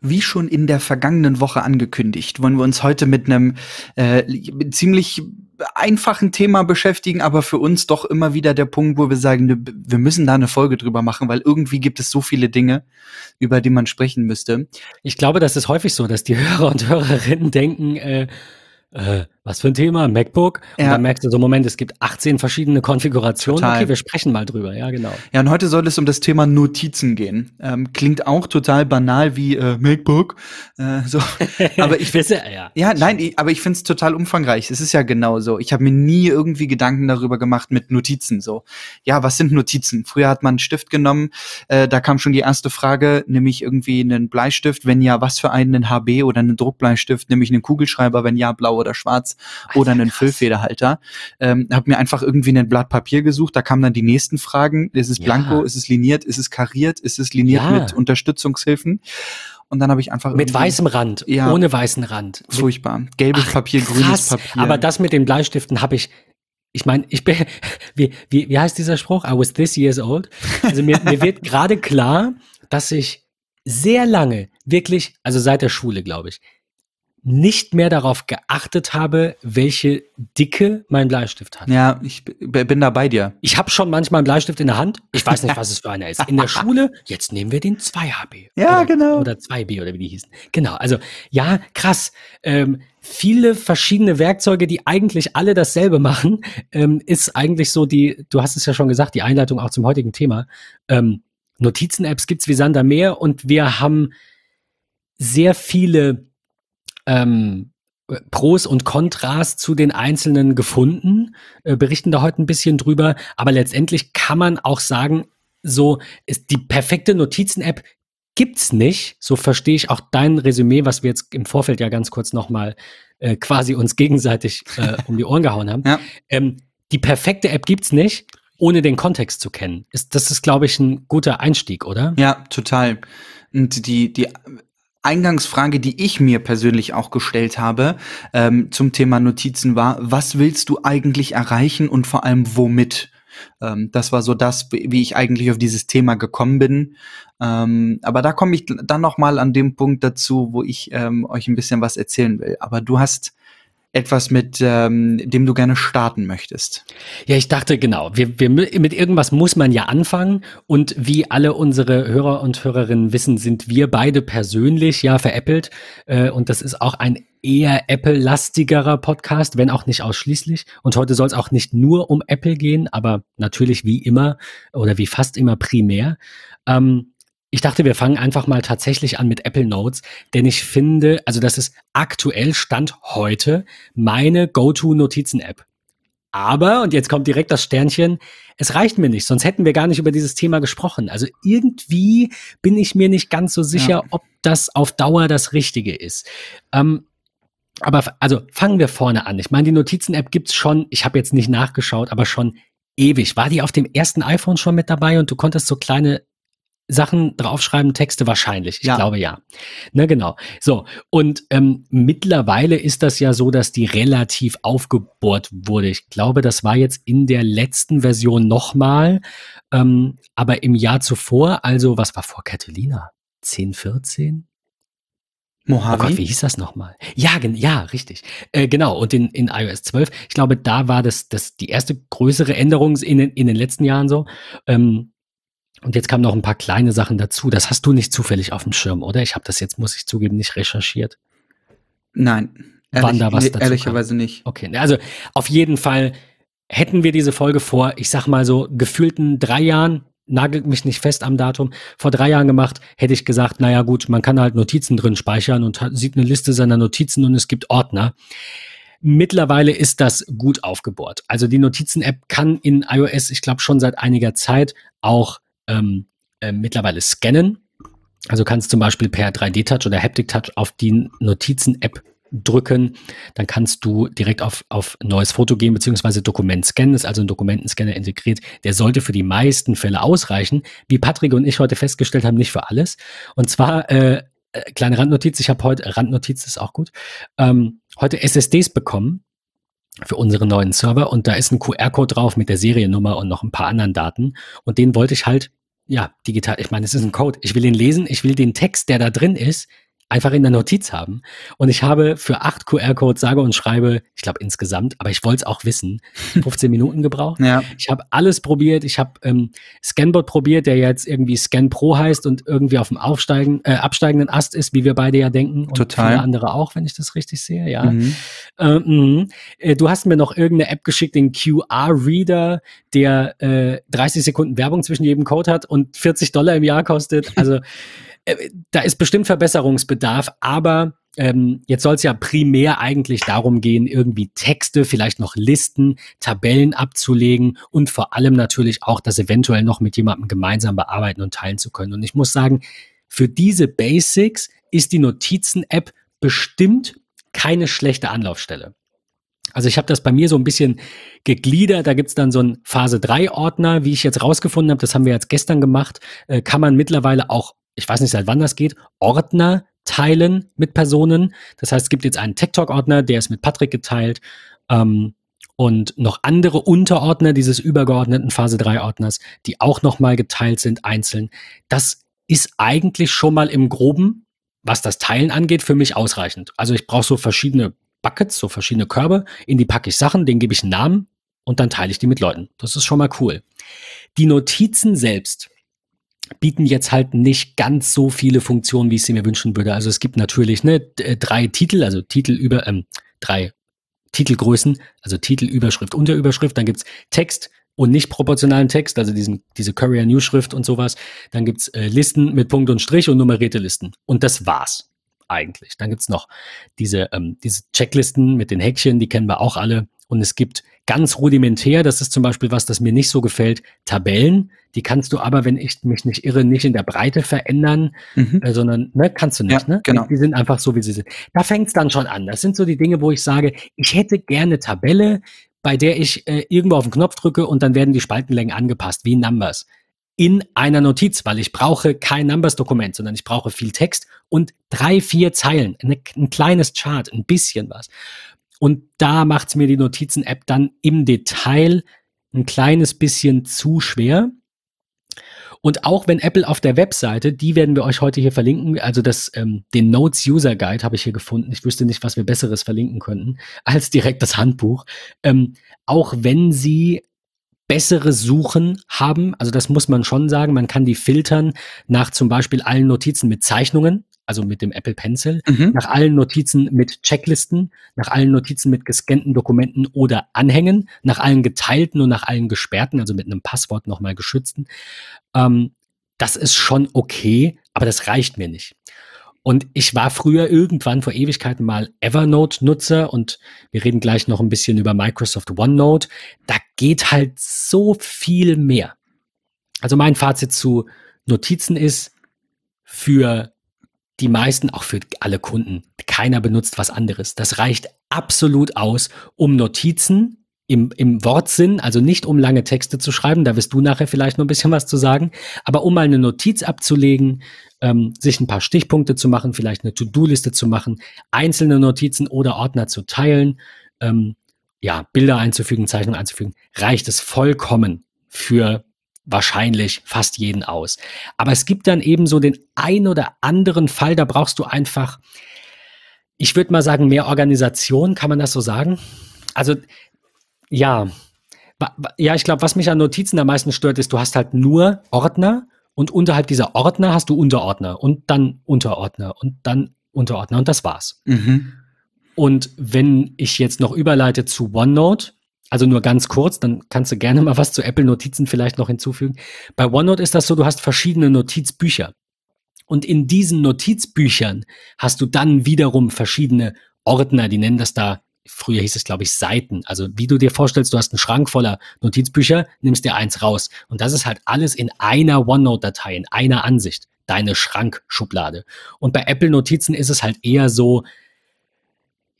wie schon in der vergangenen Woche angekündigt, wollen wir uns heute mit einem äh, ziemlich einfachen Thema beschäftigen, aber für uns doch immer wieder der Punkt, wo wir sagen, wir müssen da eine Folge drüber machen, weil irgendwie gibt es so viele Dinge, über die man sprechen müsste. Ich glaube, das ist häufig so, dass die Hörer und Hörerinnen denken, äh, äh, was für ein Thema? MacBook? Und ja. dann merkst du so, Moment, es gibt 18 verschiedene Konfigurationen. Total. Okay, wir sprechen mal drüber, ja, genau. Ja, und heute soll es um das Thema Notizen gehen. Ähm, klingt auch total banal wie äh, MacBook. Äh, so. Aber ich finde, ja, ja, nein, ich, aber ich finde es total umfangreich. Es ist ja genau so. Ich habe mir nie irgendwie Gedanken darüber gemacht mit Notizen. So, ja, was sind Notizen? Früher hat man einen Stift genommen, äh, da kam schon die erste Frage, nämlich irgendwie einen Bleistift. Wenn ja, was für einen HB oder einen Druckbleistift? Nämlich einen Kugelschreiber, wenn ja, blau oder schwarz Ach, oder einen krass. Füllfederhalter. Ähm, habe mir einfach irgendwie ein Blatt Papier gesucht. Da kamen dann die nächsten Fragen. Ist es blanko? Ja. Ist es liniert? Ist es kariert? Ist es liniert ja. mit Unterstützungshilfen? Und dann habe ich einfach mit weißem Rand, ja, ohne weißen Rand. Furchtbar. Gelbes Ach, Papier, krass. grünes Papier. Aber das mit den Bleistiften habe ich ich meine, ich bin, wie, wie, wie heißt dieser Spruch? I was this years old. Also mir, mir wird gerade klar, dass ich sehr lange, wirklich, also seit der Schule, glaube ich, nicht mehr darauf geachtet habe, welche Dicke mein Bleistift hat. Ja, ich bin da bei dir. Ich habe schon manchmal einen Bleistift in der Hand. Ich weiß nicht, was es für einer ist. In der Schule, jetzt nehmen wir den 2HB. Ja, oder, genau. Oder 2B oder wie die hießen. Genau, also ja, krass. Ähm, viele verschiedene Werkzeuge, die eigentlich alle dasselbe machen, ähm, ist eigentlich so die, du hast es ja schon gesagt, die Einleitung auch zum heutigen Thema. Ähm, Notizen-Apps gibt's wie Sander mehr und wir haben sehr viele ähm, Pros und Kontras zu den einzelnen gefunden, äh, berichten da heute ein bisschen drüber, aber letztendlich kann man auch sagen, so ist die perfekte Notizen-App gibt's nicht. So verstehe ich auch dein Resümee, was wir jetzt im Vorfeld ja ganz kurz nochmal äh, quasi uns gegenseitig äh, um die Ohren gehauen haben. Ja. Ähm, die perfekte App gibt's nicht, ohne den Kontext zu kennen. Ist, das ist, glaube ich, ein guter Einstieg, oder? Ja, total. Und die, die Eingangsfrage, die ich mir persönlich auch gestellt habe ähm, zum Thema Notizen war, was willst du eigentlich erreichen und vor allem womit? Ähm, das war so das, wie ich eigentlich auf dieses Thema gekommen bin. Ähm, aber da komme ich dann noch mal an dem Punkt dazu, wo ich ähm, euch ein bisschen was erzählen will. Aber du hast etwas, mit ähm, dem du gerne starten möchtest. Ja, ich dachte genau, wir, wir, mit irgendwas muss man ja anfangen und wie alle unsere Hörer und Hörerinnen wissen, sind wir beide persönlich ja veräppelt äh, und das ist auch ein eher Apple-lastigerer Podcast, wenn auch nicht ausschließlich. Und heute soll es auch nicht nur um Apple gehen, aber natürlich wie immer oder wie fast immer primär. Ähm, ich dachte, wir fangen einfach mal tatsächlich an mit Apple Notes, denn ich finde, also das ist aktuell Stand heute meine Go-To-Notizen-App. Aber, und jetzt kommt direkt das Sternchen, es reicht mir nicht, sonst hätten wir gar nicht über dieses Thema gesprochen. Also irgendwie bin ich mir nicht ganz so sicher, ja. ob das auf Dauer das Richtige ist. Ähm, aber also fangen wir vorne an. Ich meine, die Notizen-App gibt's schon, ich habe jetzt nicht nachgeschaut, aber schon ewig. War die auf dem ersten iPhone schon mit dabei und du konntest so kleine Sachen draufschreiben, Texte wahrscheinlich. Ich ja. glaube ja. Ne, genau. So, und ähm, mittlerweile ist das ja so, dass die relativ aufgebohrt wurde. Ich glaube, das war jetzt in der letzten Version nochmal. Ähm, aber im Jahr zuvor, also was war vor Catalina? 10, 14? Mojave. Oh Gott, wie hieß das nochmal? Ja, ja, richtig. Äh, genau, und in, in iOS 12, ich glaube, da war das, das die erste größere Änderung in, in den letzten Jahren so. Ähm, und jetzt kamen noch ein paar kleine Sachen dazu. Das hast du nicht zufällig auf dem Schirm, oder? Ich habe das jetzt, muss ich zugeben, nicht recherchiert. Nein. Wann da was dazu Ehrlicherweise kam. nicht. Okay, also auf jeden Fall hätten wir diese Folge vor, ich sag mal so, gefühlten drei Jahren, nagelt mich nicht fest am Datum, vor drei Jahren gemacht, hätte ich gesagt, naja gut, man kann halt Notizen drin speichern und hat, sieht eine Liste seiner Notizen und es gibt Ordner. Mittlerweile ist das gut aufgebohrt. Also die Notizen-App kann in iOS, ich glaube schon seit einiger Zeit, auch ähm, äh, mittlerweile scannen. Also kannst zum Beispiel per 3D-Touch oder Haptic-Touch auf die Notizen-App drücken, dann kannst du direkt auf, auf neues Foto gehen, beziehungsweise Dokument scannen, ist also ein Dokumentenscanner integriert. Der sollte für die meisten Fälle ausreichen. Wie Patrick und ich heute festgestellt haben, nicht für alles. Und zwar, äh, äh kleine Randnotiz, ich habe heute, Randnotiz ist auch gut, ähm, heute SSDs bekommen für unsere neuen Server. Und da ist ein QR-Code drauf mit der Seriennummer und noch ein paar anderen Daten. Und den wollte ich halt ja digital, ich meine, es ist ein Code, ich will ihn lesen, ich will den Text, der da drin ist, einfach in der Notiz haben. Und ich habe für acht QR-Codes sage und schreibe, ich glaube insgesamt, aber ich wollte es auch wissen, 15 Minuten gebraucht. Ja. Ich habe alles probiert. Ich habe ähm, Scanbot probiert, der jetzt irgendwie Scan Pro heißt und irgendwie auf dem aufsteigen, äh, absteigenden Ast ist, wie wir beide ja denken. Und Total. viele andere auch, wenn ich das richtig sehe, ja. Mhm. Ähm, äh, du hast mir noch irgendeine App geschickt, den QR-Reader, der äh, 30 Sekunden Werbung zwischen jedem Code hat und 40 Dollar im Jahr kostet. Also da ist bestimmt Verbesserungsbedarf, aber ähm, jetzt soll es ja primär eigentlich darum gehen, irgendwie Texte, vielleicht noch Listen, Tabellen abzulegen und vor allem natürlich auch das eventuell noch mit jemandem gemeinsam bearbeiten und teilen zu können. Und ich muss sagen, für diese Basics ist die Notizen-App bestimmt keine schlechte Anlaufstelle. Also ich habe das bei mir so ein bisschen gegliedert. Da gibt's dann so einen Phase 3 Ordner, wie ich jetzt rausgefunden habe, das haben wir jetzt gestern gemacht, äh, kann man mittlerweile auch ich weiß nicht seit wann das geht, Ordner teilen mit Personen. Das heißt, es gibt jetzt einen TikTok-Ordner, der ist mit Patrick geteilt. Ähm, und noch andere Unterordner dieses übergeordneten Phase 3 Ordners, die auch nochmal geteilt sind, einzeln. Das ist eigentlich schon mal im Groben, was das Teilen angeht, für mich ausreichend. Also ich brauche so verschiedene Buckets, so verschiedene Körbe, in die packe ich Sachen, denen gebe ich einen Namen und dann teile ich die mit Leuten. Das ist schon mal cool. Die Notizen selbst, bieten jetzt halt nicht ganz so viele Funktionen, wie ich sie mir wünschen würde. Also es gibt natürlich ne, äh, drei Titel, also Titel über ähm, drei Titelgrößen, also Titel, Überschrift, Unterüberschrift. Dann gibt's Text und nicht proportionalen Text, also diesen, diese Courier News Schrift und sowas. Dann gibt's äh, Listen mit Punkt und Strich und nummerierte Listen. Und das war's eigentlich. Dann gibt's noch diese, ähm, diese Checklisten mit den Häkchen, die kennen wir auch alle. Und es gibt ganz rudimentär, das ist zum Beispiel was, das mir nicht so gefällt, Tabellen. Die kannst du aber, wenn ich mich nicht irre, nicht in der Breite verändern, mhm. äh, sondern ne, kannst du nicht. Ja, ne? Genau. Die sind einfach so, wie sie sind. Da fängt es dann schon an. Das sind so die Dinge, wo ich sage, ich hätte gerne Tabelle, bei der ich äh, irgendwo auf den Knopf drücke und dann werden die Spaltenlängen angepasst, wie Numbers. In einer Notiz, weil ich brauche kein Numbers-Dokument, sondern ich brauche viel Text und drei, vier Zeilen, eine, ein kleines Chart, ein bisschen was. Und da macht mir die Notizen-App dann im Detail ein kleines bisschen zu schwer. Und auch wenn Apple auf der Webseite, die werden wir euch heute hier verlinken, also das, ähm, den Notes User Guide habe ich hier gefunden. Ich wüsste nicht, was wir Besseres verlinken könnten als direkt das Handbuch. Ähm, auch wenn sie bessere Suchen haben, also das muss man schon sagen, man kann die filtern nach zum Beispiel allen Notizen mit Zeichnungen also mit dem Apple Pencil, mhm. nach allen Notizen mit Checklisten, nach allen Notizen mit gescannten Dokumenten oder Anhängen, nach allen geteilten und nach allen gesperrten, also mit einem Passwort nochmal geschützten. Ähm, das ist schon okay, aber das reicht mir nicht. Und ich war früher irgendwann vor Ewigkeiten mal Evernote-Nutzer und wir reden gleich noch ein bisschen über Microsoft OneNote. Da geht halt so viel mehr. Also mein Fazit zu Notizen ist, für die meisten, auch für alle Kunden, keiner benutzt was anderes. Das reicht absolut aus, um Notizen im, im Wortsinn, also nicht um lange Texte zu schreiben, da wirst du nachher vielleicht noch ein bisschen was zu sagen, aber um mal eine Notiz abzulegen, ähm, sich ein paar Stichpunkte zu machen, vielleicht eine To-Do-Liste zu machen, einzelne Notizen oder Ordner zu teilen, ähm, ja, Bilder einzufügen, Zeichnungen einzufügen, reicht es vollkommen für wahrscheinlich fast jeden aus. Aber es gibt dann eben so den ein oder anderen Fall, da brauchst du einfach, ich würde mal sagen, mehr Organisation, kann man das so sagen? Also, ja. Ja, ich glaube, was mich an Notizen am meisten stört, ist, du hast halt nur Ordner und unterhalb dieser Ordner hast du Unterordner und dann Unterordner und dann Unterordner und das war's. Mhm. Und wenn ich jetzt noch überleite zu OneNote, also nur ganz kurz, dann kannst du gerne mal was zu Apple Notizen vielleicht noch hinzufügen. Bei OneNote ist das so, du hast verschiedene Notizbücher. Und in diesen Notizbüchern hast du dann wiederum verschiedene Ordner, die nennen das da, früher hieß es, glaube ich, Seiten. Also wie du dir vorstellst, du hast einen Schrank voller Notizbücher, nimmst dir eins raus. Und das ist halt alles in einer OneNote-Datei, in einer Ansicht. Deine Schrankschublade. Und bei Apple Notizen ist es halt eher so,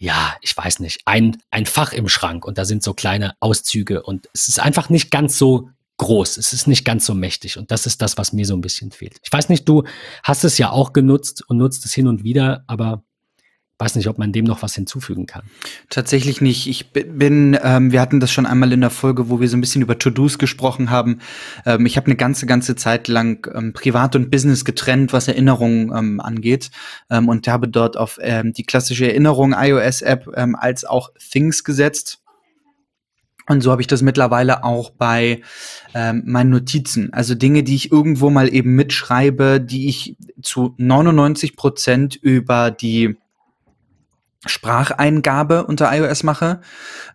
ja, ich weiß nicht, ein, ein Fach im Schrank und da sind so kleine Auszüge und es ist einfach nicht ganz so groß, es ist nicht ganz so mächtig und das ist das, was mir so ein bisschen fehlt. Ich weiß nicht, du hast es ja auch genutzt und nutzt es hin und wieder, aber weiß nicht, ob man dem noch was hinzufügen kann. Tatsächlich nicht. Ich bin, ähm, wir hatten das schon einmal in der Folge, wo wir so ein bisschen über To-Dos gesprochen haben. Ähm, ich habe eine ganze, ganze Zeit lang ähm, Privat und Business getrennt, was Erinnerungen ähm, angeht. Ähm, und habe dort auf ähm, die klassische Erinnerung iOS-App als auch Things gesetzt. Und so habe ich das mittlerweile auch bei ähm, meinen Notizen. Also Dinge, die ich irgendwo mal eben mitschreibe, die ich zu 99 Prozent über die Spracheingabe unter iOS mache,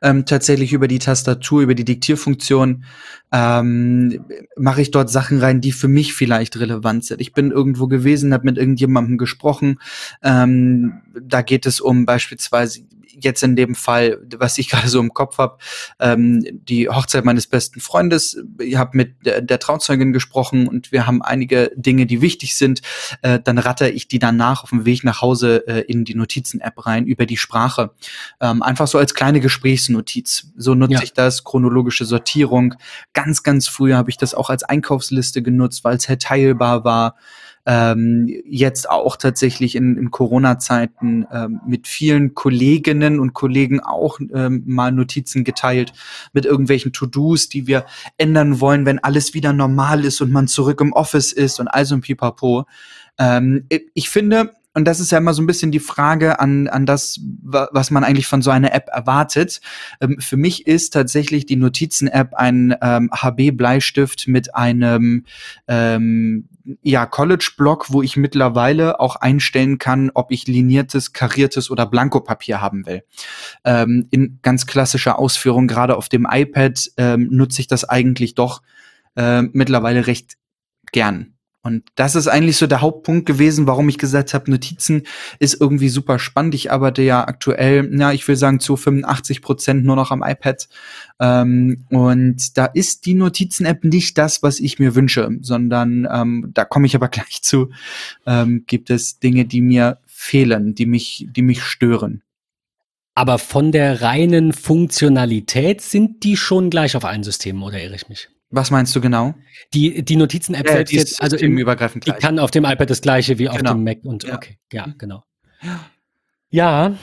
ähm, tatsächlich über die Tastatur, über die Diktierfunktion, ähm, mache ich dort Sachen rein, die für mich vielleicht relevant sind. Ich bin irgendwo gewesen, habe mit irgendjemandem gesprochen. Ähm, da geht es um beispielsweise jetzt in dem Fall, was ich gerade so im Kopf habe, ähm, die Hochzeit meines besten Freundes. Ich habe mit der, der, Trauzeugin gesprochen und wir haben einige Dinge, die wichtig sind. Äh, dann ratter ich die danach auf dem Weg nach Hause äh, in die Notizen-App rein über die Sprache. Ähm, einfach so als kleine Gesprächsnotiz. So nutze ja. ich das, chronologische Sortierung. Ganz, ganz früher habe ich das auch als Einkaufsliste genutzt, weil es halt teilbar war ähm, jetzt auch tatsächlich in, in Corona-Zeiten ähm, mit vielen Kolleginnen und Kollegen auch ähm, mal Notizen geteilt mit irgendwelchen To-Dos, die wir ändern wollen, wenn alles wieder normal ist und man zurück im Office ist und also ein Pipapo. Ähm, ich finde, und das ist ja immer so ein bisschen die Frage an, an das, was man eigentlich von so einer App erwartet. Ähm, für mich ist tatsächlich die Notizen-App ein ähm, HB-Bleistift mit einem ähm, ja, College-Block, wo ich mittlerweile auch einstellen kann, ob ich liniertes, kariertes oder Blankopapier haben will. Ähm, in ganz klassischer Ausführung, gerade auf dem iPad, ähm, nutze ich das eigentlich doch äh, mittlerweile recht gern. Und das ist eigentlich so der Hauptpunkt gewesen, warum ich gesagt habe, Notizen ist irgendwie super spannend. Ich arbeite ja aktuell, ja, ich will sagen, zu 85 Prozent nur noch am iPad. Ähm, und da ist die Notizen-App nicht das, was ich mir wünsche, sondern ähm, da komme ich aber gleich zu, ähm, gibt es Dinge, die mir fehlen, die mich, die mich stören. Aber von der reinen Funktionalität sind die schon gleich auf allen Systemen, oder irre ich mich? Was meinst du genau? Die, die Notizen-App ja, selbst jetzt, also im übergreifend gleich. Die kann auf dem iPad das gleiche wie auf genau. dem Mac und ja. okay, ja, genau. Ja.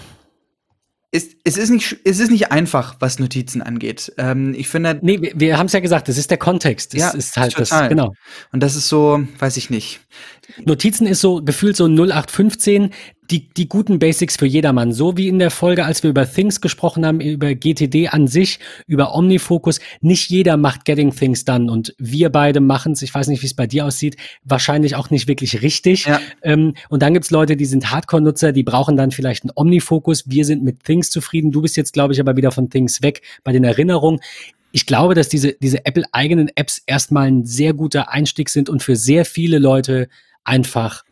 Es, es, ist nicht, es ist nicht einfach, was Notizen angeht. Ähm, ich finde. Nee, wir, wir haben es ja gesagt, das ist der Kontext. Das ja, ist halt total. das, genau. Und das ist so, weiß ich nicht. Notizen ist so gefühlt so 0815 die, die guten Basics für jedermann. So wie in der Folge, als wir über Things gesprochen haben, über GTD an sich, über Omnifocus. Nicht jeder macht Getting Things Done und wir beide machen es, ich weiß nicht, wie es bei dir aussieht, wahrscheinlich auch nicht wirklich richtig. Ja. Ähm, und dann gibt's Leute, die sind Hardcore-Nutzer, die brauchen dann vielleicht einen Omnifocus. Wir sind mit Things zufrieden. Du bist jetzt, glaube ich, aber wieder von Things weg bei den Erinnerungen ich glaube, dass diese, diese Apple-eigenen Apps erstmal ein sehr guter Einstieg sind und für sehr viele Leute einfach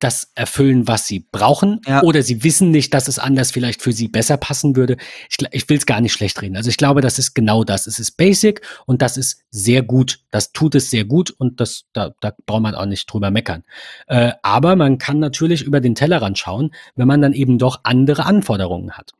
das erfüllen, was sie brauchen, ja. oder sie wissen nicht, dass es anders vielleicht für sie besser passen würde. Ich, ich will es gar nicht schlecht reden. Also ich glaube, das ist genau das. Es ist basic und das ist sehr gut. Das tut es sehr gut und das, da, da braucht man auch nicht drüber meckern. Äh, aber man kann natürlich über den Tellerrand schauen, wenn man dann eben doch andere Anforderungen hat.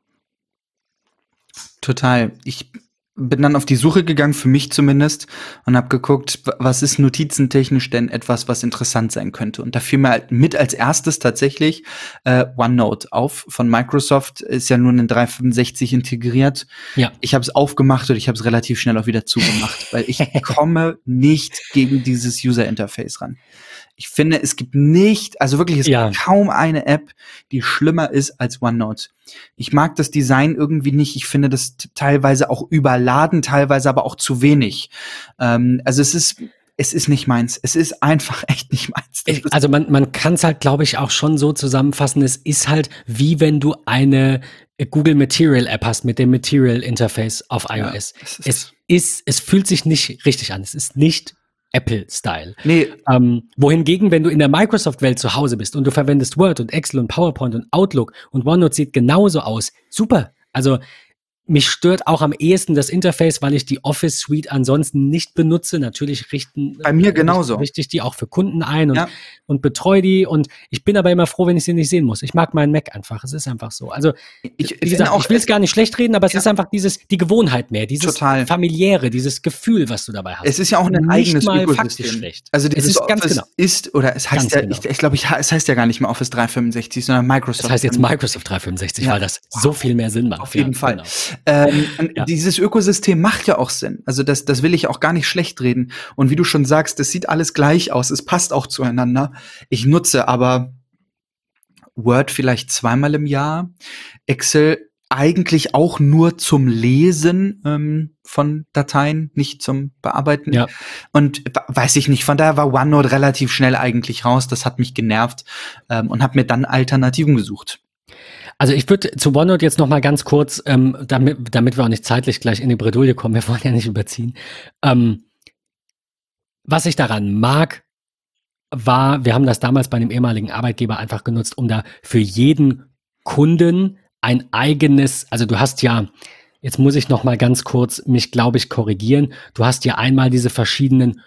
Total. Ich bin dann auf die Suche gegangen, für mich zumindest, und habe geguckt, was ist notizentechnisch denn etwas, was interessant sein könnte. Und da fiel mir halt mit als erstes tatsächlich äh, OneNote auf von Microsoft. Ist ja nur in 365 integriert. Ja. Ich habe es aufgemacht und ich habe es relativ schnell auch wieder zugemacht, weil ich komme nicht gegen dieses User Interface ran. Ich finde, es gibt nicht, also wirklich, es ja. gibt kaum eine App, die schlimmer ist als OneNote. Ich mag das Design irgendwie nicht. Ich finde das teilweise auch überladen, teilweise aber auch zu wenig. Ähm, also es ist, es ist nicht meins. Es ist einfach echt nicht meins. also man, man kann es halt, glaube ich, auch schon so zusammenfassen. Es ist halt wie wenn du eine Google Material App hast mit dem Material Interface auf iOS. Ja, es, ist es ist, es fühlt sich nicht richtig an. Es ist nicht Apple-Style. Nee. Ähm, wohingegen, wenn du in der Microsoft-Welt zu Hause bist und du verwendest Word und Excel und PowerPoint und Outlook und OneNote sieht genauso aus, super. Also mich stört auch am ehesten das Interface, weil ich die Office Suite ansonsten nicht benutze. Natürlich richten bei mir genauso. Richte ich die auch für Kunden ein und, ja. und betreue die. Und ich bin aber immer froh, wenn ich sie nicht sehen muss. Ich mag meinen Mac einfach. Es ist einfach so. Also ich, wie gesagt, auch, ich will es gar nicht schlecht reden, aber es ja. ist einfach dieses die Gewohnheit mehr, dieses Total. familiäre, dieses Gefühl, was du dabei hast. Es ist ja auch ein eigenes mal Ökosystem. schlecht. Also dieses es ist ganz genau. ist oder es heißt ganz ja, genau. ich, ich glaube, ich, es heißt ja gar nicht mehr Office 365, sondern Microsoft. Es heißt jetzt Microsoft 365, ja. weil das wow. so viel mehr Sinn macht. Auf jeden Fall. Genau. Ähm, ja. Dieses Ökosystem macht ja auch Sinn. Also das, das will ich auch gar nicht schlecht reden. Und wie du schon sagst, das sieht alles gleich aus. Es passt auch zueinander. Ich nutze aber Word vielleicht zweimal im Jahr, Excel eigentlich auch nur zum Lesen ähm, von Dateien, nicht zum Bearbeiten. Ja. Und weiß ich nicht, von daher war OneNote relativ schnell eigentlich raus. Das hat mich genervt ähm, und habe mir dann Alternativen gesucht. Also ich würde zu OneNote jetzt noch mal ganz kurz, ähm, damit, damit wir auch nicht zeitlich gleich in die Bredouille kommen, wir wollen ja nicht überziehen. Ähm, was ich daran mag, war, wir haben das damals bei einem ehemaligen Arbeitgeber einfach genutzt, um da für jeden Kunden ein eigenes, also du hast ja, jetzt muss ich noch mal ganz kurz mich, glaube ich, korrigieren. Du hast ja einmal diese verschiedenen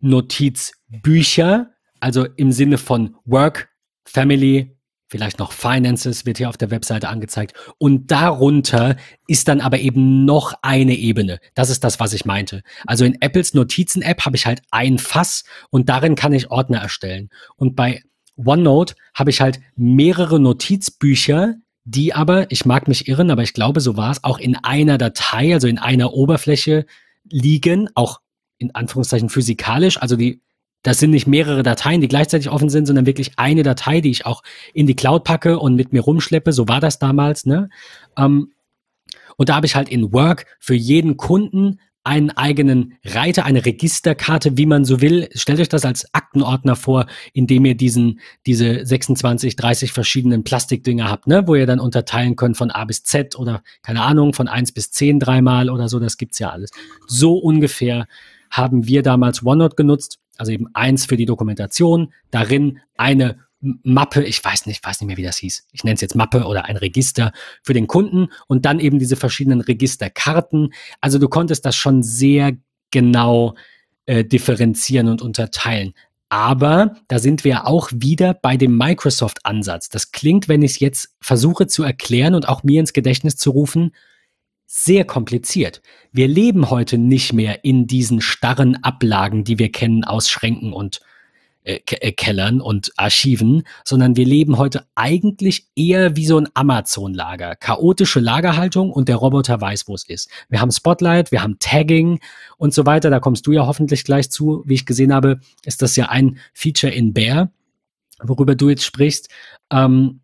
Notizbücher, also im Sinne von Work, Family, vielleicht noch Finances wird hier auf der Webseite angezeigt. Und darunter ist dann aber eben noch eine Ebene. Das ist das, was ich meinte. Also in Apples Notizen-App habe ich halt ein Fass und darin kann ich Ordner erstellen. Und bei OneNote habe ich halt mehrere Notizbücher, die aber, ich mag mich irren, aber ich glaube, so war es, auch in einer Datei, also in einer Oberfläche liegen, auch in Anführungszeichen physikalisch, also die das sind nicht mehrere Dateien, die gleichzeitig offen sind, sondern wirklich eine Datei, die ich auch in die Cloud packe und mit mir rumschleppe. So war das damals. Ne? Ähm, und da habe ich halt in Work für jeden Kunden einen eigenen Reiter, eine Registerkarte, wie man so will. Stellt euch das als Aktenordner vor, in dem ihr diesen, diese 26, 30 verschiedenen Plastikdinger habt, ne? wo ihr dann unterteilen könnt von A bis Z oder keine Ahnung, von 1 bis 10 dreimal oder so, das gibt's ja alles. So ungefähr haben wir damals OneNote genutzt also eben eins für die Dokumentation, darin eine Mappe, ich weiß nicht, weiß nicht mehr, wie das hieß. Ich nenne es jetzt Mappe oder ein Register für den Kunden und dann eben diese verschiedenen Registerkarten. Also du konntest das schon sehr genau äh, differenzieren und unterteilen. Aber da sind wir auch wieder bei dem Microsoft-Ansatz. Das klingt, wenn ich es jetzt versuche zu erklären und auch mir ins Gedächtnis zu rufen, sehr kompliziert. Wir leben heute nicht mehr in diesen starren Ablagen, die wir kennen aus Schränken und äh, äh, Kellern und Archiven, sondern wir leben heute eigentlich eher wie so ein Amazon-Lager. Chaotische Lagerhaltung und der Roboter weiß, wo es ist. Wir haben Spotlight, wir haben Tagging und so weiter. Da kommst du ja hoffentlich gleich zu. Wie ich gesehen habe, ist das ja ein Feature in Bear, worüber du jetzt sprichst. Ähm,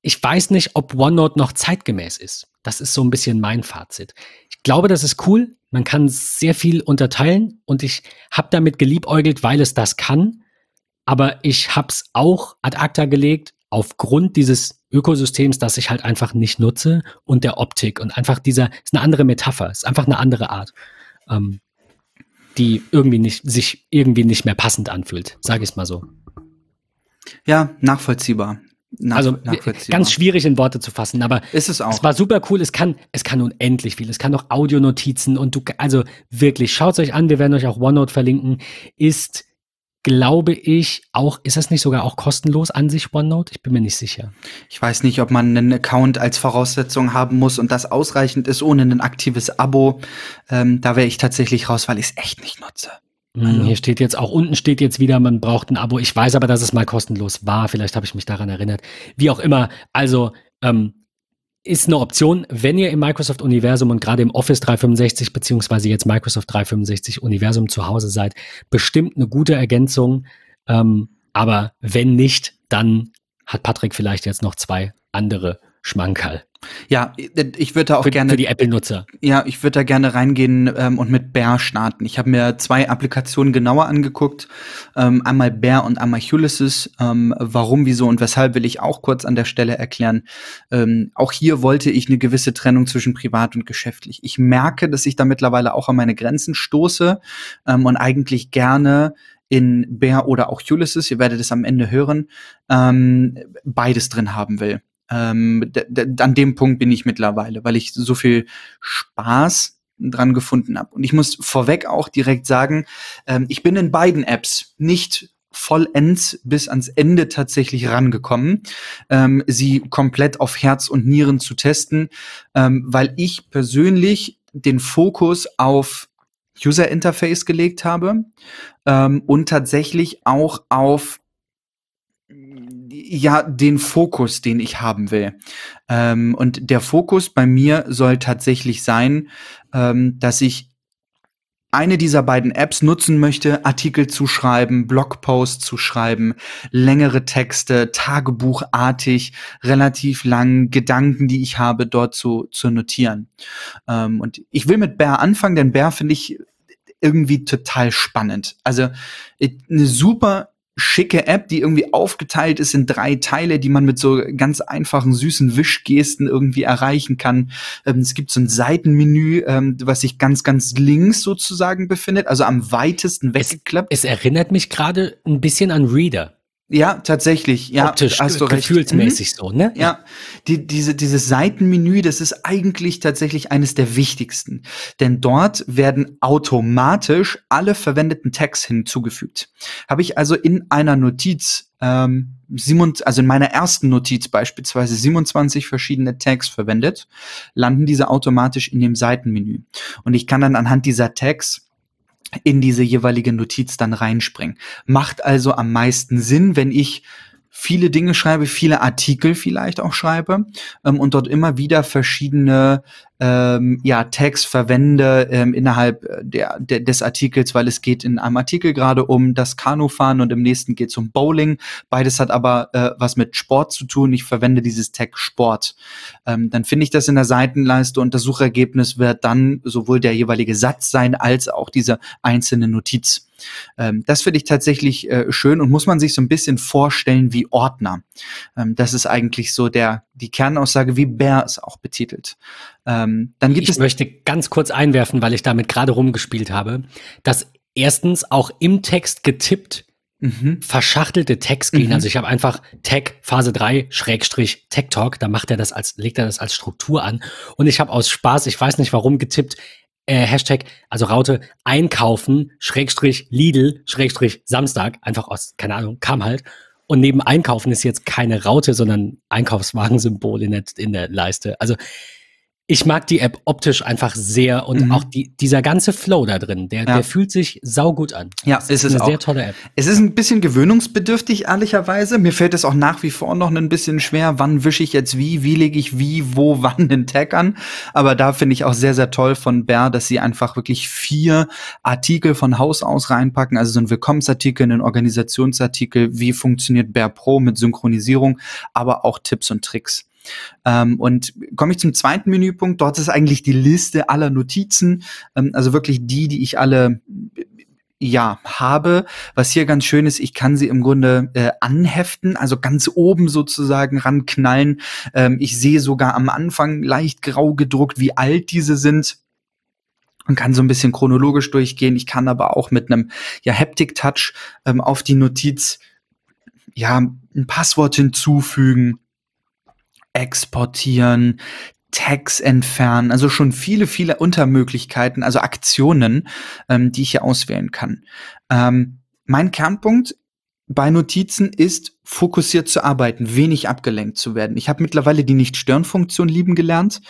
ich weiß nicht, ob OneNote noch zeitgemäß ist. Das ist so ein bisschen mein Fazit. Ich glaube, das ist cool. Man kann sehr viel unterteilen und ich habe damit geliebäugelt, weil es das kann. Aber ich habe es auch ad acta gelegt aufgrund dieses Ökosystems, das ich halt einfach nicht nutze und der Optik und einfach dieser ist eine andere Metapher, ist einfach eine andere Art, ähm, die irgendwie nicht sich irgendwie nicht mehr passend anfühlt, sage ich es mal so. Ja, nachvollziehbar. Nach, also ganz schwierig in Worte zu fassen, aber ist es auch. Es war super cool. Es kann, es kann unendlich viel. Es kann auch Audionotizen und du, also wirklich, schaut es euch an. Wir werden euch auch OneNote verlinken. Ist, glaube ich, auch, ist das nicht sogar auch kostenlos an sich OneNote? Ich bin mir nicht sicher. Ich weiß nicht, ob man einen Account als Voraussetzung haben muss und das ausreichend ist ohne ein aktives Abo. Ähm, da wäre ich tatsächlich raus, weil ich es echt nicht nutze. Also. Hier steht jetzt auch unten steht jetzt wieder, man braucht ein Abo. Ich weiß aber, dass es mal kostenlos war. Vielleicht habe ich mich daran erinnert. Wie auch immer. Also ähm, ist eine Option, wenn ihr im Microsoft-Universum und gerade im Office 365 beziehungsweise jetzt Microsoft 365 Universum zu Hause seid, bestimmt eine gute Ergänzung. Ähm, aber wenn nicht, dann hat Patrick vielleicht jetzt noch zwei andere Schmankerl. Ja, ich würde da auch für, gerne. Für die Apple-Nutzer. Ja, ich würde da gerne reingehen ähm, und mit Bear starten. Ich habe mir zwei Applikationen genauer angeguckt. Ähm, einmal Bear und einmal Ulysses. Ähm, warum, wieso und weshalb will ich auch kurz an der Stelle erklären. Ähm, auch hier wollte ich eine gewisse Trennung zwischen privat und geschäftlich. Ich merke, dass ich da mittlerweile auch an meine Grenzen stoße ähm, und eigentlich gerne in Bear oder auch Ulysses, ihr werdet es am Ende hören, ähm, beides drin haben will. Ähm, an dem Punkt bin ich mittlerweile, weil ich so viel Spaß dran gefunden habe. Und ich muss vorweg auch direkt sagen, ähm, ich bin in beiden Apps nicht vollends bis ans Ende tatsächlich rangekommen, ähm, sie komplett auf Herz und Nieren zu testen, ähm, weil ich persönlich den Fokus auf User Interface gelegt habe ähm, und tatsächlich auch auf ja den Fokus, den ich haben will. Ähm, und der Fokus bei mir soll tatsächlich sein, ähm, dass ich eine dieser beiden Apps nutzen möchte, Artikel zu schreiben, Blogposts zu schreiben, längere Texte, Tagebuchartig, relativ lang Gedanken, die ich habe, dort zu, zu notieren. Ähm, und ich will mit Bear anfangen, denn Bear finde ich irgendwie total spannend. Also eine super schicke App, die irgendwie aufgeteilt ist in drei Teile, die man mit so ganz einfachen, süßen Wischgesten irgendwie erreichen kann. Ähm, es gibt so ein Seitenmenü, ähm, was sich ganz, ganz links sozusagen befindet, also am weitesten weggeklappt. Es, es erinnert mich gerade ein bisschen an Reader. Ja, tatsächlich. Ja, Optisch, hast du gefühlsmäßig recht. so, ne? Ja, die, diese, dieses Seitenmenü, das ist eigentlich tatsächlich eines der wichtigsten. Denn dort werden automatisch alle verwendeten Tags hinzugefügt. Habe ich also in einer Notiz, ähm, also in meiner ersten Notiz beispielsweise 27 verschiedene Tags verwendet, landen diese automatisch in dem Seitenmenü. Und ich kann dann anhand dieser Tags in diese jeweilige Notiz dann reinspringen. Macht also am meisten Sinn, wenn ich viele Dinge schreibe, viele Artikel vielleicht auch schreibe ähm, und dort immer wieder verschiedene ähm, ja, Tags verwende ähm, innerhalb äh, der, der, des Artikels, weil es geht in einem Artikel gerade um das Kanufahren und im nächsten geht es um Bowling. Beides hat aber äh, was mit Sport zu tun. Ich verwende dieses Tag Sport. Ähm, dann finde ich das in der Seitenleiste und das Suchergebnis wird dann sowohl der jeweilige Satz sein als auch diese einzelne Notiz. Ähm, das finde ich tatsächlich äh, schön und muss man sich so ein bisschen vorstellen wie Ordner. Ähm, das ist eigentlich so der die Kernaussage, wie Bär es auch betitelt. Ähm, dann gibt ich es möchte ganz kurz einwerfen, weil ich damit gerade rumgespielt habe, dass erstens auch im Text getippt mhm. verschachtelte Text gehen. Mhm. Also ich habe einfach Tag Phase 3 Schrägstrich Tech Talk, da macht er das als, legt er das als Struktur an. Und ich habe aus Spaß, ich weiß nicht warum, getippt, äh, Hashtag, also Raute, einkaufen, Schrägstrich Lidl, Schrägstrich Samstag, einfach aus, keine Ahnung, kam halt. Und neben Einkaufen ist jetzt keine Raute, sondern Einkaufswagensymbol in der, in der Leiste. Also ich mag die App optisch einfach sehr und mhm. auch die, dieser ganze Flow da drin, der, ja. der fühlt sich saugut an. Ja, das ist, ist eine auch. sehr tolle App. Es ist ein bisschen gewöhnungsbedürftig, ehrlicherweise. Mir fällt es auch nach wie vor noch ein bisschen schwer, wann wische ich jetzt wie, wie lege ich wie, wo, wann den Tag an. Aber da finde ich auch sehr, sehr toll von Bär, dass sie einfach wirklich vier Artikel von Haus aus reinpacken. Also so ein Willkommensartikel, ein Organisationsartikel, wie funktioniert Bär Pro mit Synchronisierung, aber auch Tipps und Tricks. Ähm, und komme ich zum zweiten Menüpunkt. Dort ist eigentlich die Liste aller Notizen, ähm, also wirklich die, die ich alle ja, habe. Was hier ganz schön ist, ich kann sie im Grunde äh, anheften, also ganz oben sozusagen ranknallen. Ähm, ich sehe sogar am Anfang leicht grau gedruckt, wie alt diese sind. Man kann so ein bisschen chronologisch durchgehen. Ich kann aber auch mit einem ja, Haptic-Touch ähm, auf die Notiz ja ein Passwort hinzufügen exportieren, Tags entfernen, also schon viele, viele Untermöglichkeiten, also Aktionen, ähm, die ich hier auswählen kann. Ähm, mein Kernpunkt bei Notizen ist fokussiert zu arbeiten, wenig abgelenkt zu werden. Ich habe mittlerweile die Nicht-Stören-Funktion lieben gelernt,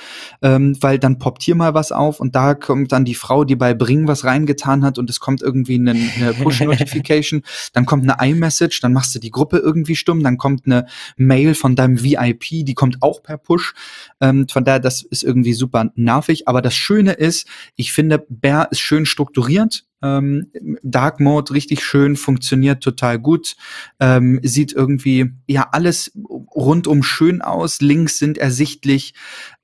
ähm, weil dann poppt hier mal was auf und da kommt dann die Frau, die bei Bring was reingetan hat und es kommt irgendwie eine, eine Push-Notification, dann kommt eine iMessage, dann machst du die Gruppe irgendwie stumm, dann kommt eine Mail von deinem VIP, die kommt auch per Push. Ähm, von daher, das ist irgendwie super nervig. Aber das Schöne ist, ich finde, Bear ist schön strukturiert. Ähm, Dark Mode richtig schön, funktioniert total gut, ähm, sieht irgendwie ja alles rundum schön aus, Links sind ersichtlich,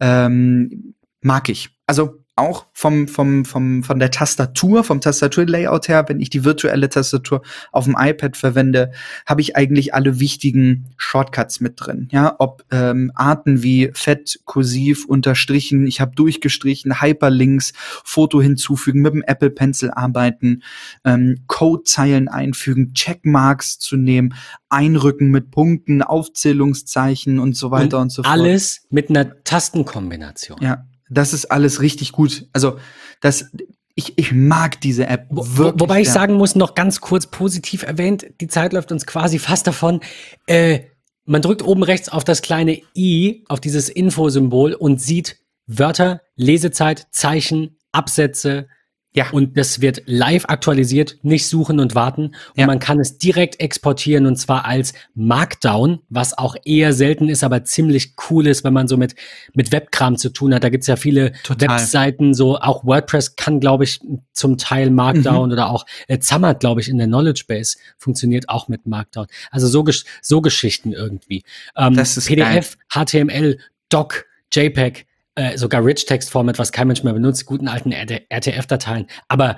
ähm, mag ich. Also auch vom, vom, vom, von der Tastatur, vom Tastaturlayout her, wenn ich die virtuelle Tastatur auf dem iPad verwende, habe ich eigentlich alle wichtigen Shortcuts mit drin. Ja, ob ähm, Arten wie Fett, Kursiv, Unterstrichen, ich habe durchgestrichen, Hyperlinks, Foto hinzufügen, mit dem Apple Pencil arbeiten, ähm, Codezeilen einfügen, Checkmarks zu nehmen, einrücken mit Punkten, Aufzählungszeichen und so weiter und, und so fort. Alles mit einer Tastenkombination. Ja, das ist alles richtig gut. Also, das, ich, ich mag diese App. Wo, wobei ich sagen muss, noch ganz kurz positiv erwähnt, die Zeit läuft uns quasi fast davon. Äh, man drückt oben rechts auf das kleine i, auf dieses Infosymbol und sieht Wörter, Lesezeit, Zeichen, Absätze, ja. Und das wird live aktualisiert, nicht suchen und warten. Und ja. man kann es direkt exportieren und zwar als Markdown, was auch eher selten ist, aber ziemlich cool ist, wenn man so mit, mit Webkram zu tun hat. Da gibt's ja viele Total. Webseiten, so auch WordPress kann, glaube ich, zum Teil Markdown mhm. oder auch äh, Zammert, glaube ich, in der Knowledge Base funktioniert auch mit Markdown. Also so, so Geschichten irgendwie. Ähm, das ist PDF, geil. HTML, Doc, JPEG, äh, sogar Rich Text Format, was kein Mensch mehr benutzt, guten alten RTF-Dateien. Aber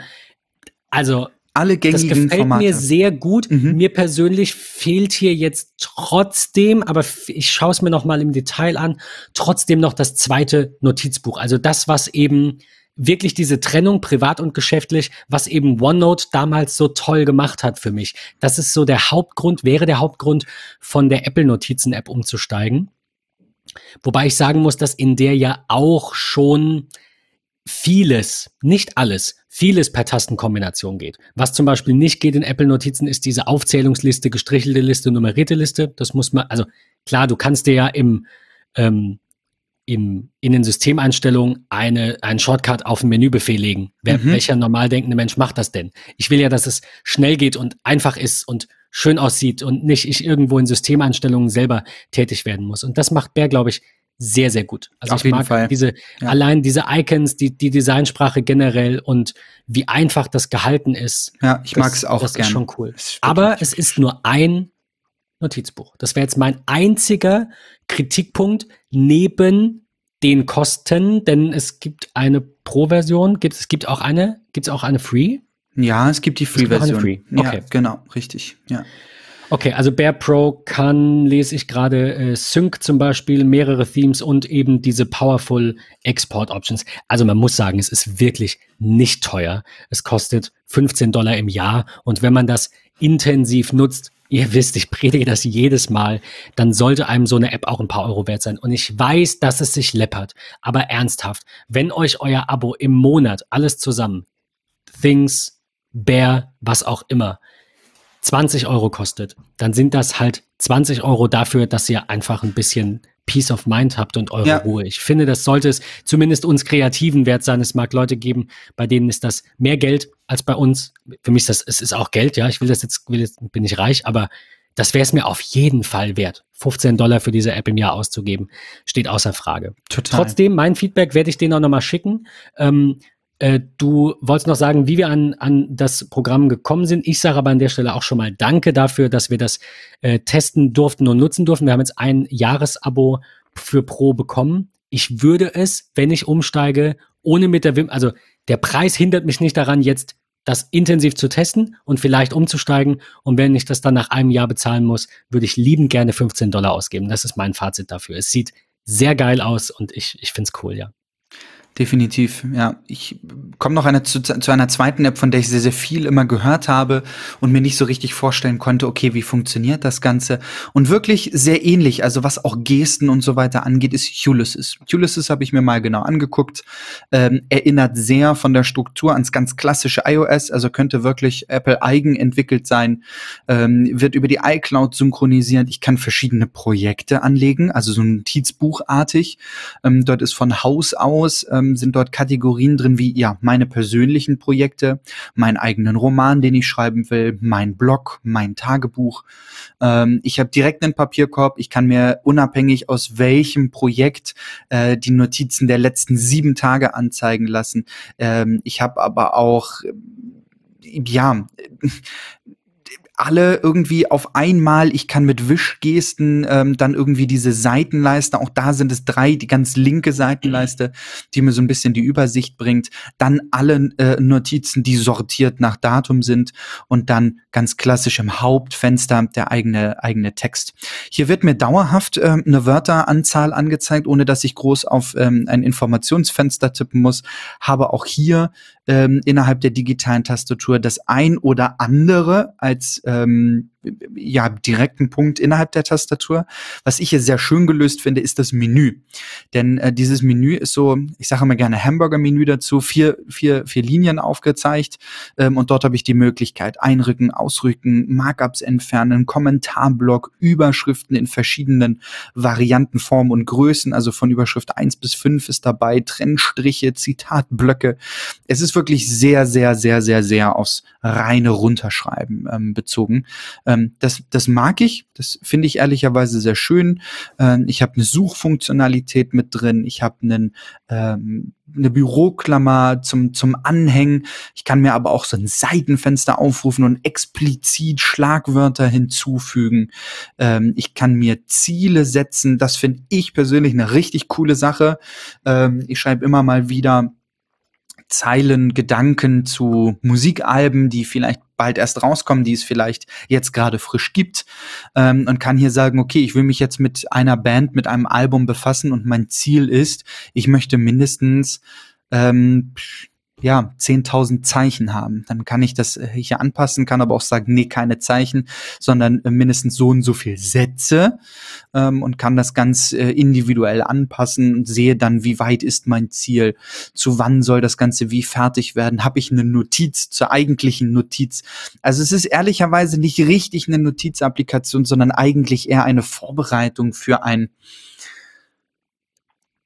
also alle gängigen Das gefällt Formate. mir sehr gut. Mhm. Mir persönlich fehlt hier jetzt trotzdem, aber ich schaue es mir noch mal im Detail an, trotzdem noch das zweite Notizbuch. Also das, was eben wirklich diese Trennung privat und geschäftlich, was eben OneNote damals so toll gemacht hat für mich. Das ist so der Hauptgrund, wäre der Hauptgrund von der Apple Notizen App umzusteigen. Wobei ich sagen muss, dass in der ja auch schon vieles, nicht alles, vieles per Tastenkombination geht. Was zum Beispiel nicht geht in Apple Notizen, ist diese Aufzählungsliste, gestrichelte Liste, nummerierte Liste. Das muss man, also klar, du kannst dir ja im, ähm, im, in den Systemeinstellungen eine, einen Shortcut auf den Menübefehl legen. Wer, mhm. Welcher normal denkende Mensch macht das denn? Ich will ja, dass es schnell geht und einfach ist und schön aussieht und nicht ich irgendwo in Systemeinstellungen selber tätig werden muss. Und das macht Bär, glaube ich, sehr, sehr gut. Also Auf ich mag Fall. diese, ja. allein diese Icons, die, die Designsprache generell und wie einfach das gehalten ist. Ja, ich mag es auch Das gern. ist schon cool. Ist Aber es ist nur ein Notizbuch. Das wäre jetzt mein einziger Kritikpunkt neben den Kosten, denn es gibt eine Pro-Version, gibt, es gibt auch eine, gibt es auch eine Free? Ja, es gibt die Free-Version. Free. Okay. Ja, genau, richtig. Ja. Okay, also Bear Pro kann, lese ich gerade, äh, Sync zum Beispiel, mehrere Themes und eben diese Powerful Export Options. Also man muss sagen, es ist wirklich nicht teuer. Es kostet 15 Dollar im Jahr und wenn man das intensiv nutzt, ihr wisst, ich predige das jedes Mal, dann sollte einem so eine App auch ein paar Euro wert sein. Und ich weiß, dass es sich läppert, aber ernsthaft, wenn euch euer Abo im Monat alles zusammen, Things, Bear, was auch immer, 20 Euro kostet, dann sind das halt 20 Euro dafür, dass ihr einfach ein bisschen Peace of Mind habt und eure ja. Ruhe. Ich finde, das sollte es zumindest uns Kreativen wert sein. Es mag Leute geben, bei denen ist das mehr Geld als bei uns. Für mich ist das, es ist auch Geld, ja. Ich will das jetzt, will jetzt bin ich reich, aber das wäre es mir auf jeden Fall wert. 15 Dollar für diese App im Jahr auszugeben, steht außer Frage. Total. Trotzdem, mein Feedback werde ich denen auch nochmal schicken. Ähm, äh, du wolltest noch sagen, wie wir an, an das Programm gekommen sind. Ich sage aber an der Stelle auch schon mal Danke dafür, dass wir das äh, testen durften und nutzen durften. Wir haben jetzt ein Jahresabo für Pro bekommen. Ich würde es, wenn ich umsteige, ohne mit der Wim, also der Preis hindert mich nicht daran, jetzt das intensiv zu testen und vielleicht umzusteigen. Und wenn ich das dann nach einem Jahr bezahlen muss, würde ich liebend gerne 15 Dollar ausgeben. Das ist mein Fazit dafür. Es sieht sehr geil aus und ich, ich finde es cool, ja. Definitiv, ja. Ich komme noch eine, zu, zu, einer zweiten App, von der ich sehr, sehr viel immer gehört habe und mir nicht so richtig vorstellen konnte, okay, wie funktioniert das Ganze? Und wirklich sehr ähnlich, also was auch Gesten und so weiter angeht, ist Ulysses. Ulysses habe ich mir mal genau angeguckt, ähm, erinnert sehr von der Struktur ans ganz klassische iOS, also könnte wirklich Apple eigen entwickelt sein, ähm, wird über die iCloud synchronisiert. Ich kann verschiedene Projekte anlegen, also so ein Notizbuchartig. Ähm, dort ist von Haus aus ähm, ähm, sind dort Kategorien drin wie ja meine persönlichen Projekte, meinen eigenen Roman, den ich schreiben will, mein Blog, mein Tagebuch. Ähm, ich habe direkt einen Papierkorb. Ich kann mir unabhängig aus welchem Projekt äh, die Notizen der letzten sieben Tage anzeigen lassen. Ähm, ich habe aber auch ja alle irgendwie auf einmal. Ich kann mit Wischgesten ähm, dann irgendwie diese Seitenleiste, auch da sind es drei, die ganz linke Seitenleiste, die mir so ein bisschen die Übersicht bringt. Dann alle äh, Notizen, die sortiert nach Datum sind und dann ganz klassisch im Hauptfenster der eigene eigene Text. Hier wird mir dauerhaft äh, eine Wörteranzahl angezeigt, ohne dass ich groß auf ähm, ein Informationsfenster tippen muss. Habe auch hier ähm, innerhalb der digitalen Tastatur das ein oder andere als ähm, ja, direkten Punkt innerhalb der Tastatur. Was ich hier sehr schön gelöst finde, ist das Menü. Denn äh, dieses Menü ist so, ich sage immer gerne Hamburger-Menü dazu, vier, vier, vier Linien aufgezeigt ähm, und dort habe ich die Möglichkeit einrücken, ausrücken, Markups entfernen, Kommentarblock, Überschriften in verschiedenen Varianten, Formen und Größen, also von Überschrift 1 bis 5 ist dabei, Trennstriche, Zitatblöcke. Es ist wirklich sehr, sehr, sehr, sehr, sehr aufs reine Runterschreiben ähm, bezogen. Das, das mag ich, das finde ich ehrlicherweise sehr schön. Ähm, ich habe eine Suchfunktionalität mit drin, ich habe ähm, eine Büroklammer zum, zum Anhängen. Ich kann mir aber auch so ein Seitenfenster aufrufen und explizit Schlagwörter hinzufügen. Ähm, ich kann mir Ziele setzen. Das finde ich persönlich eine richtig coole Sache. Ähm, ich schreibe immer mal wieder Zeilen, Gedanken zu Musikalben, die vielleicht bald erst rauskommen, die es vielleicht jetzt gerade frisch gibt ähm, und kann hier sagen, okay, ich will mich jetzt mit einer Band, mit einem Album befassen und mein Ziel ist, ich möchte mindestens ähm, ja, 10.000 Zeichen haben. Dann kann ich das äh, hier anpassen, kann aber auch sagen, nee, keine Zeichen, sondern äh, mindestens so und so viel Sätze ähm, und kann das ganz äh, individuell anpassen und sehe dann, wie weit ist mein Ziel, zu wann soll das Ganze wie fertig werden, habe ich eine Notiz zur eigentlichen Notiz. Also es ist ehrlicherweise nicht richtig eine Notizapplikation, sondern eigentlich eher eine Vorbereitung für ein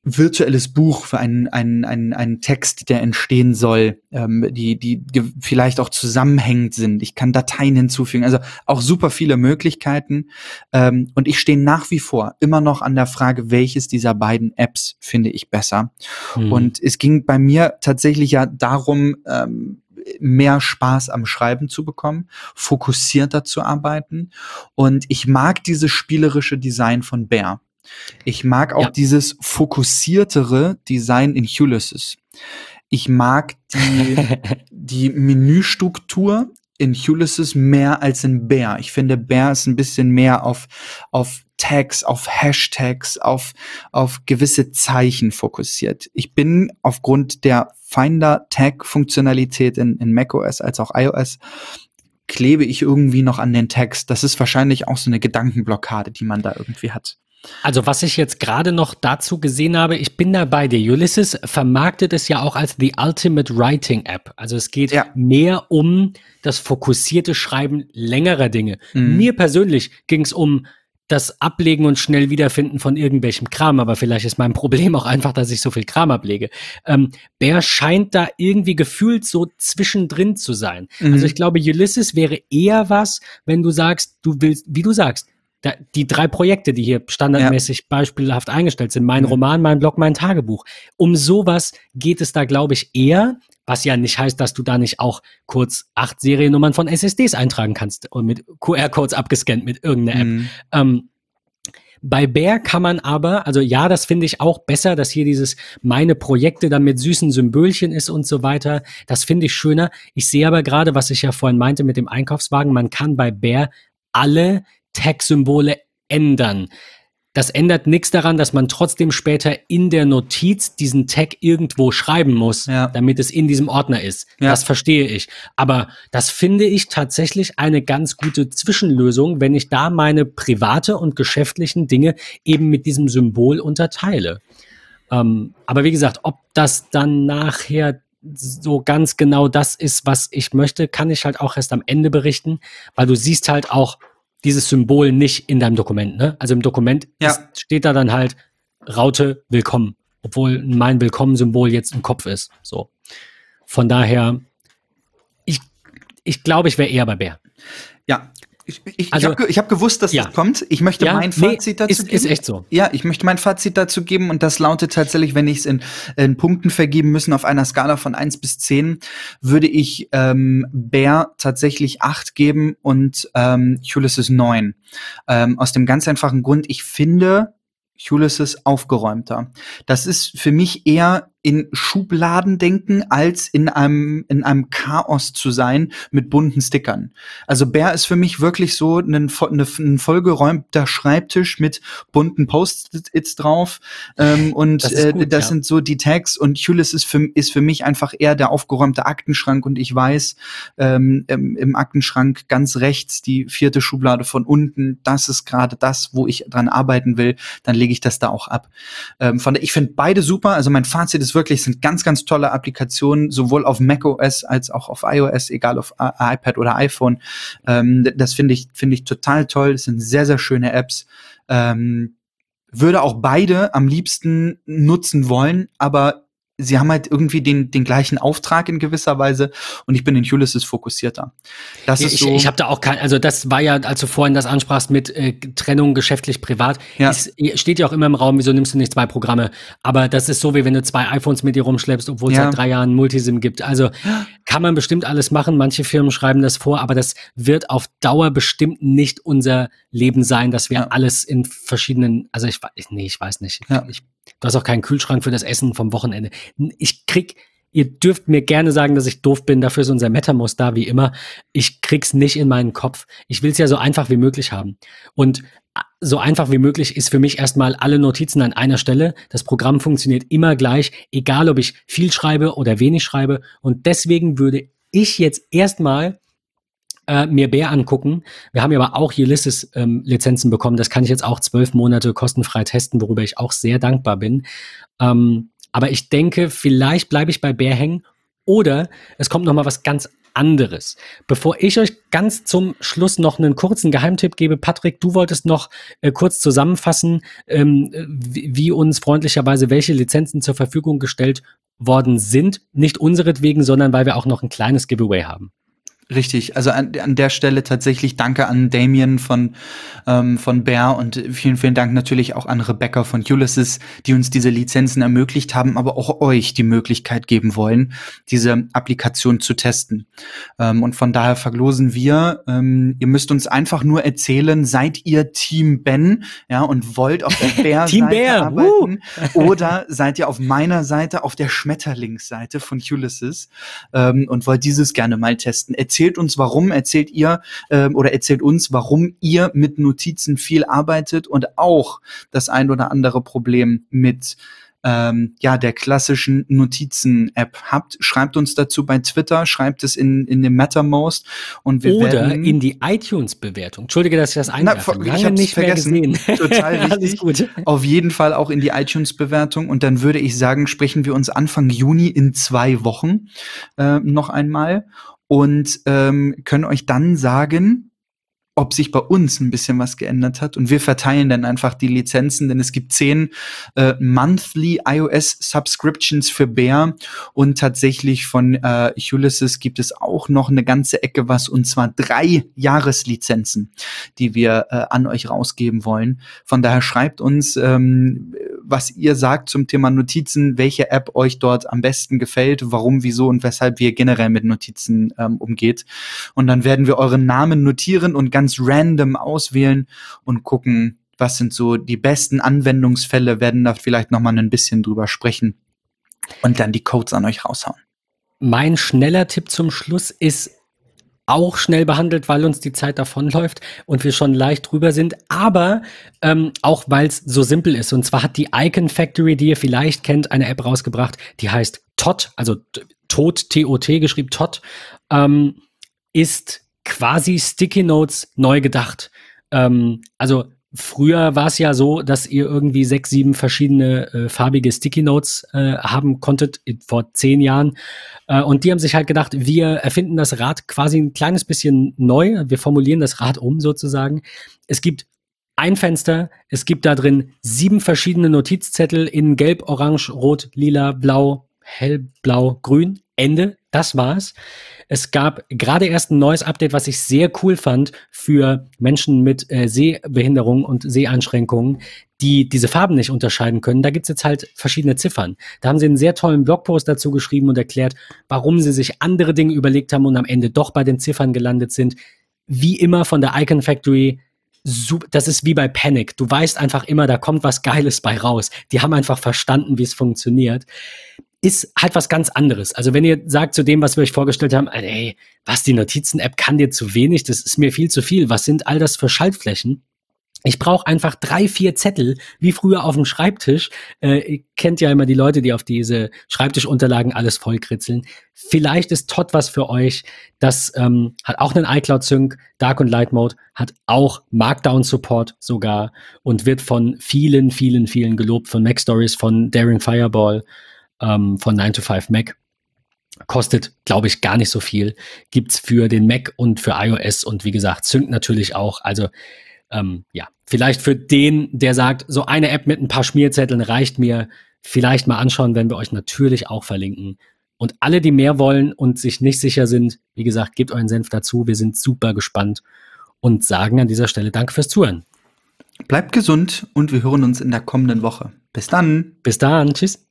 virtuelles Buch für einen, einen, einen, einen Text, der entstehen soll, ähm, die, die, vielleicht auch zusammenhängend sind. Ich kann Dateien hinzufügen, also auch super viele Möglichkeiten. Ähm, und ich stehe nach wie vor immer noch an der Frage, welches dieser beiden Apps finde ich besser. Mhm. Und es ging bei mir tatsächlich ja darum, ähm, mehr Spaß am Schreiben zu bekommen, fokussierter zu arbeiten. Und ich mag dieses spielerische Design von Bear. Ich mag auch ja. dieses fokussiertere Design in Ulysses. Ich mag die, die Menüstruktur in Ulysses mehr als in Bear. Ich finde, Bear ist ein bisschen mehr auf, auf Tags, auf Hashtags, auf, auf gewisse Zeichen fokussiert. Ich bin aufgrund der Finder-Tag-Funktionalität in, in macOS als auch iOS klebe ich irgendwie noch an den Text. Das ist wahrscheinlich auch so eine Gedankenblockade, die man da irgendwie hat. Also was ich jetzt gerade noch dazu gesehen habe, ich bin da bei dir. Ulysses vermarktet es ja auch als The Ultimate Writing App. Also es geht ja. mehr um das fokussierte Schreiben längerer Dinge. Mhm. Mir persönlich ging es um das Ablegen und schnell Wiederfinden von irgendwelchem Kram, aber vielleicht ist mein Problem auch einfach, dass ich so viel Kram ablege. Ähm, Bär scheint da irgendwie gefühlt so zwischendrin zu sein. Mhm. Also ich glaube, Ulysses wäre eher was, wenn du sagst, du willst, wie du sagst, da, die drei Projekte, die hier standardmäßig ja. beispielhaft eingestellt sind, mein mhm. Roman, mein Blog, mein Tagebuch. Um sowas geht es da, glaube ich, eher, was ja nicht heißt, dass du da nicht auch kurz acht Seriennummern von SSDs eintragen kannst und mit QR-Codes abgescannt mit irgendeiner App. Mhm. Ähm, bei Bear kann man aber, also ja, das finde ich auch besser, dass hier dieses meine Projekte dann mit süßen Symbolchen ist und so weiter. Das finde ich schöner. Ich sehe aber gerade, was ich ja vorhin meinte mit dem Einkaufswagen, man kann bei Bear alle Tag-Symbole ändern. Das ändert nichts daran, dass man trotzdem später in der Notiz diesen Tag irgendwo schreiben muss, ja. damit es in diesem Ordner ist. Ja. Das verstehe ich. Aber das finde ich tatsächlich eine ganz gute Zwischenlösung, wenn ich da meine private und geschäftlichen Dinge eben mit diesem Symbol unterteile. Ähm, aber wie gesagt, ob das dann nachher so ganz genau das ist, was ich möchte, kann ich halt auch erst am Ende berichten, weil du siehst halt auch, dieses Symbol nicht in deinem Dokument. Ne? Also im Dokument ja. ist, steht da dann halt Raute Willkommen, obwohl mein Willkommen-Symbol jetzt im Kopf ist. So. Von daher, ich, ich glaube, ich wäre eher bei Bär. Ja, Ich, ich, also, ich habe hab gewusst, dass ja. das kommt. Ich möchte ja, mein Fazit nee, dazu ist, geben. Ist echt so. Ja, ich möchte mein Fazit dazu geben und das lautet tatsächlich, wenn ich es in, in, Punkten vergeben müssen auf einer Skala von eins bis zehn, würde ich ähm, Bear tatsächlich acht geben und ähm, Ulysses neun. Ähm, aus dem ganz einfachen Grund, ich finde, Ulysses aufgeräumter. Das ist für mich eher in Schubladen denken, als in einem, in einem Chaos zu sein mit bunten Stickern. Also Bär ist für mich wirklich so ein, ein vollgeräumter Schreibtisch mit bunten Post-its drauf. Ähm, und das, äh, gut, äh, das ja. sind so die Tags. Und Hewlett ist für, ist für mich einfach eher der aufgeräumte Aktenschrank. Und ich weiß, ähm, im, im Aktenschrank ganz rechts die vierte Schublade von unten, das ist gerade das, wo ich dran arbeiten will. Dann lege ich das da auch ab. Ähm, von der, ich finde beide super. Also mein Fazit ist wirklich, sind ganz, ganz tolle Applikationen, sowohl auf macOS als auch auf iOS, egal auf iPad oder iPhone. Ähm, das finde ich, finde ich total toll. Das sind sehr, sehr schöne Apps. Ähm, würde auch beide am liebsten nutzen wollen, aber sie haben halt irgendwie den, den gleichen Auftrag in gewisser Weise und ich bin in Ulysses fokussierter. Das ist so. Ich, ich habe da auch kein, also das war ja, als du vorhin das ansprachst mit äh, Trennung geschäftlich privat, ja. ist, steht ja auch immer im Raum, wieso nimmst du nicht zwei Programme? Aber das ist so, wie wenn du zwei iPhones mit dir rumschleppst, obwohl es ja. seit drei Jahren Multisim gibt. Also kann man bestimmt alles machen, manche Firmen schreiben das vor, aber das wird auf Dauer bestimmt nicht unser Leben sein, dass wir ja. alles in verschiedenen, also ich, nee, ich weiß nicht. Ja. Ich, Du hast auch keinen Kühlschrank für das Essen vom Wochenende. Ich krieg, ihr dürft mir gerne sagen, dass ich doof bin, dafür ist unser MetaMost da, wie immer. Ich krieg's nicht in meinen Kopf. Ich will's ja so einfach wie möglich haben. Und so einfach wie möglich ist für mich erstmal alle Notizen an einer Stelle. Das Programm funktioniert immer gleich, egal ob ich viel schreibe oder wenig schreibe. Und deswegen würde ich jetzt erstmal äh, mir Bär angucken. Wir haben ja aber auch Ulysses-Lizenzen ähm, bekommen. Das kann ich jetzt auch zwölf Monate kostenfrei testen, worüber ich auch sehr dankbar bin. Ähm, aber ich denke, vielleicht bleibe ich bei Bär hängen oder es kommt noch mal was ganz anderes. Bevor ich euch ganz zum Schluss noch einen kurzen Geheimtipp gebe, Patrick, du wolltest noch äh, kurz zusammenfassen, ähm, wie, wie, uns freundlicherweise welche Lizenzen zur Verfügung gestellt worden sind. Nicht unseretwegen, sondern weil wir auch noch ein kleines Giveaway haben. Richtig, also an, an der Stelle tatsächlich danke an Damien von, ähm, von Bear und vielen, vielen Dank natürlich auch an Rebecca von Ulysses, die uns diese Lizenzen ermöglicht haben, aber auch euch die Möglichkeit geben wollen, diese Applikation zu testen. Ähm, und von daher verlosen wir, ähm, ihr müsst uns einfach nur erzählen, seid ihr Team Ben, ja, und wollt auf der Bear-Seite arbeiten uh. oder seid ihr auf meiner Seite, auf der Schmetterlingsseite von Ulysses ähm, und wollt dieses gerne mal testen. Erzählt erzählt uns, warum, erzählt ihr ähm, oder erzählt uns, warum ihr mit Notizen viel arbeitet und auch das ein oder andere Problem mit ähm, ja, der klassischen Notizen-App habt, schreibt uns dazu bei Twitter, schreibt es in, in dem Mattermost und wir Oder werden in die iTunes-Bewertung. Entschuldige, dass ich das einwerfe. Na, ich habe nicht vergessen. Total richtig. gut. Auf jeden Fall auch in die iTunes-Bewertung und dann würde ich sagen, sprechen wir uns Anfang Juni in zwei Wochen äh, noch einmal und ähm, können euch dann sagen, ob sich bei uns ein bisschen was geändert hat. Und wir verteilen dann einfach die Lizenzen, denn es gibt zehn äh, monthly iOS Subscriptions für Bear und tatsächlich von äh, Ulysses gibt es auch noch eine ganze Ecke was und zwar drei Jahreslizenzen, die wir äh, an euch rausgeben wollen. Von daher schreibt uns, ähm, was ihr sagt zum Thema Notizen, welche App euch dort am besten gefällt, warum, wieso und weshalb wir generell mit Notizen ähm, umgeht. Und dann werden wir euren Namen notieren und ganz random auswählen und gucken, was sind so die besten Anwendungsfälle, werden da vielleicht noch mal ein bisschen drüber sprechen und dann die Codes an euch raushauen. Mein schneller Tipp zum Schluss ist auch schnell behandelt, weil uns die Zeit davonläuft und wir schon leicht drüber sind, aber ähm, auch weil es so simpel ist. Und zwar hat die Icon Factory, die ihr vielleicht kennt, eine App rausgebracht, die heißt TOT, also Tod, T-O-T geschrieben, TOT, ähm, ist quasi Sticky Notes neu gedacht. Ähm, also früher war es ja so, dass ihr irgendwie sechs, sieben verschiedene äh, farbige Sticky Notes äh, haben konntet vor zehn Jahren. Äh, und die haben sich halt gedacht, wir erfinden das Rad quasi ein kleines bisschen neu. Wir formulieren das Rad um sozusagen. Es gibt ein Fenster, es gibt da drin sieben verschiedene Notizzettel in Gelb, Orange, Rot, Lila, Blau, Hellblau, Grün Ende. Das war's. Es gab gerade erst ein neues Update, was ich sehr cool fand für Menschen mit äh, Sehbehinderung und Seheinschränkungen, die diese Farben nicht unterscheiden können. Da gibt's jetzt halt verschiedene Ziffern. Da haben sie einen sehr tollen Blogpost dazu geschrieben und erklärt, warum sie sich andere Dinge überlegt haben und am Ende doch bei den Ziffern gelandet sind. Wie immer von der Icon Factory das ist wie bei Panic. Du weißt einfach immer, da kommt was Geiles bei raus. Die haben einfach verstanden, wie es funktioniert ist halt was ganz anderes. Also wenn ihr sagt zu dem, was wir euch vorgestellt haben, ey, was die Notizen-App kann dir zu wenig, das ist mir viel zu viel. Was sind all das für Schaltflächen? Ich brauche einfach drei, vier Zettel, wie früher auf dem Schreibtisch. Äh, ihr kennt ja immer die Leute, die auf diese Schreibtischunterlagen alles vollkritzeln. Vielleicht ist Todd was für euch. Das ähm, hat auch einen iCloud-Sync, Dark und Light Mode, hat auch Markdown-Support sogar und wird von vielen, vielen, vielen gelobt, von Mac Stories, von Daring Fireball ähm, von 9 to 5 Mac. Kostet, glaube ich, gar nicht so viel. Gibt's für den Mac und für iOS und wie gesagt, Sync natürlich auch. Also ähm, ja, vielleicht für den, der sagt, so eine App mit ein paar Schmierzetteln reicht mir, vielleicht mal anschauen, wenn wir euch natürlich auch verlinken. Und alle, die mehr wollen und sich nicht sicher sind, wie gesagt, gebt euren Senf dazu. Wir sind super gespannt und sagen an dieser Stelle Danke fürs Zuhören. Bleibt gesund und wir hören uns in der kommenden Woche. Bis dann. Bis dann. Tschüss.